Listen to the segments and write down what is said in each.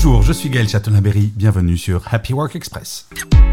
Bonjour, je suis Gaël Chatonaberry, bienvenue sur Happy Work Express.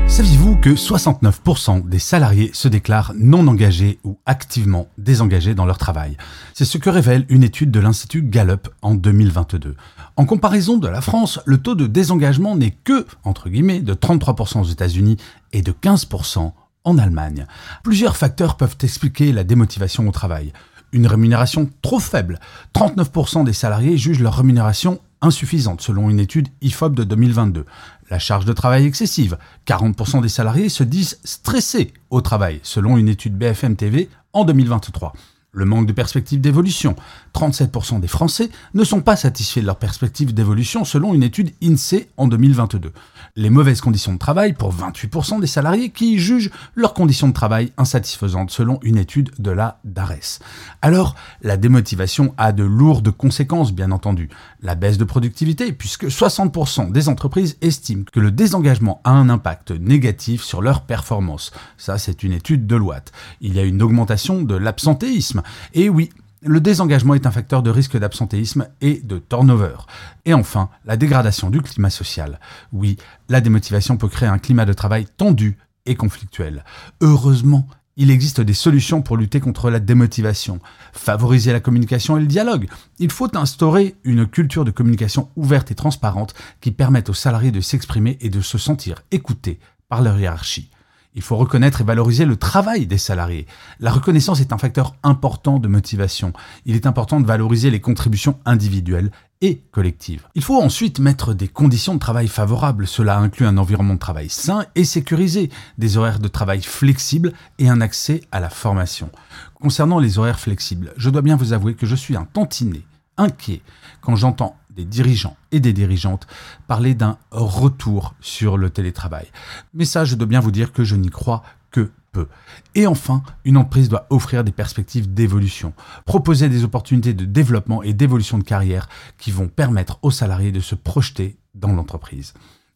Saviez-vous que 69% des salariés se déclarent non engagés ou activement désengagés dans leur travail? C'est ce que révèle une étude de l'Institut Gallup en 2022. En comparaison de la France, le taux de désengagement n'est que, entre guillemets, de 33% aux États-Unis et de 15% en Allemagne. Plusieurs facteurs peuvent expliquer la démotivation au travail. Une rémunération trop faible. 39% des salariés jugent leur rémunération insuffisante selon une étude IFOP de 2022. La charge de travail excessive. 40% des salariés se disent stressés au travail selon une étude BFM TV en 2023. Le manque de perspective d'évolution. 37% des Français ne sont pas satisfaits de leur perspective d'évolution selon une étude INSEE en 2022. Les mauvaises conditions de travail pour 28% des salariés qui jugent leurs conditions de travail insatisfaisantes selon une étude de la DARES. Alors, la démotivation a de lourdes conséquences bien entendu. La baisse de productivité puisque 60% des entreprises estiment que le désengagement a un impact négatif sur leur performance. Ça, c'est une étude de Loite. Il y a une augmentation de l'absentéisme et oui, le désengagement est un facteur de risque d'absentéisme et de turnover. Et enfin, la dégradation du climat social. Oui, la démotivation peut créer un climat de travail tendu et conflictuel. Heureusement, il existe des solutions pour lutter contre la démotivation. Favoriser la communication et le dialogue. Il faut instaurer une culture de communication ouverte et transparente qui permette aux salariés de s'exprimer et de se sentir écoutés par leur hiérarchie. Il faut reconnaître et valoriser le travail des salariés. La reconnaissance est un facteur important de motivation. Il est important de valoriser les contributions individuelles et collectives. Il faut ensuite mettre des conditions de travail favorables. Cela inclut un environnement de travail sain et sécurisé, des horaires de travail flexibles et un accès à la formation. Concernant les horaires flexibles, je dois bien vous avouer que je suis un tantinet, inquiet, quand j'entends des dirigeants et des dirigeantes parler d'un retour sur le télétravail. Mais ça, je dois bien vous dire que je n'y crois que peu. Et enfin, une entreprise doit offrir des perspectives d'évolution, proposer des opportunités de développement et d'évolution de carrière qui vont permettre aux salariés de se projeter dans l'entreprise.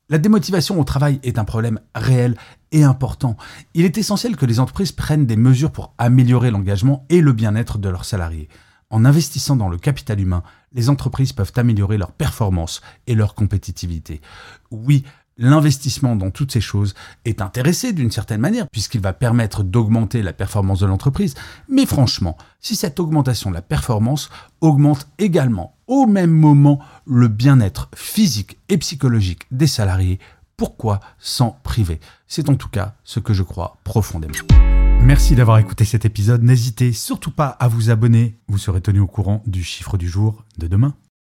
La démotivation au travail est un problème réel et important. Il est essentiel que les entreprises prennent des mesures pour améliorer l'engagement et le bien-être de leurs salariés. En investissant dans le capital humain, les entreprises peuvent améliorer leur performance et leur compétitivité. Oui, l'investissement dans toutes ces choses est intéressé d'une certaine manière, puisqu'il va permettre d'augmenter la performance de l'entreprise. Mais franchement, si cette augmentation de la performance augmente également au même moment le bien-être physique et psychologique des salariés, pourquoi s'en priver? C'est en tout cas ce que je crois profondément. Merci d'avoir écouté cet épisode. N'hésitez surtout pas à vous abonner. Vous serez tenu au courant du chiffre du jour de demain.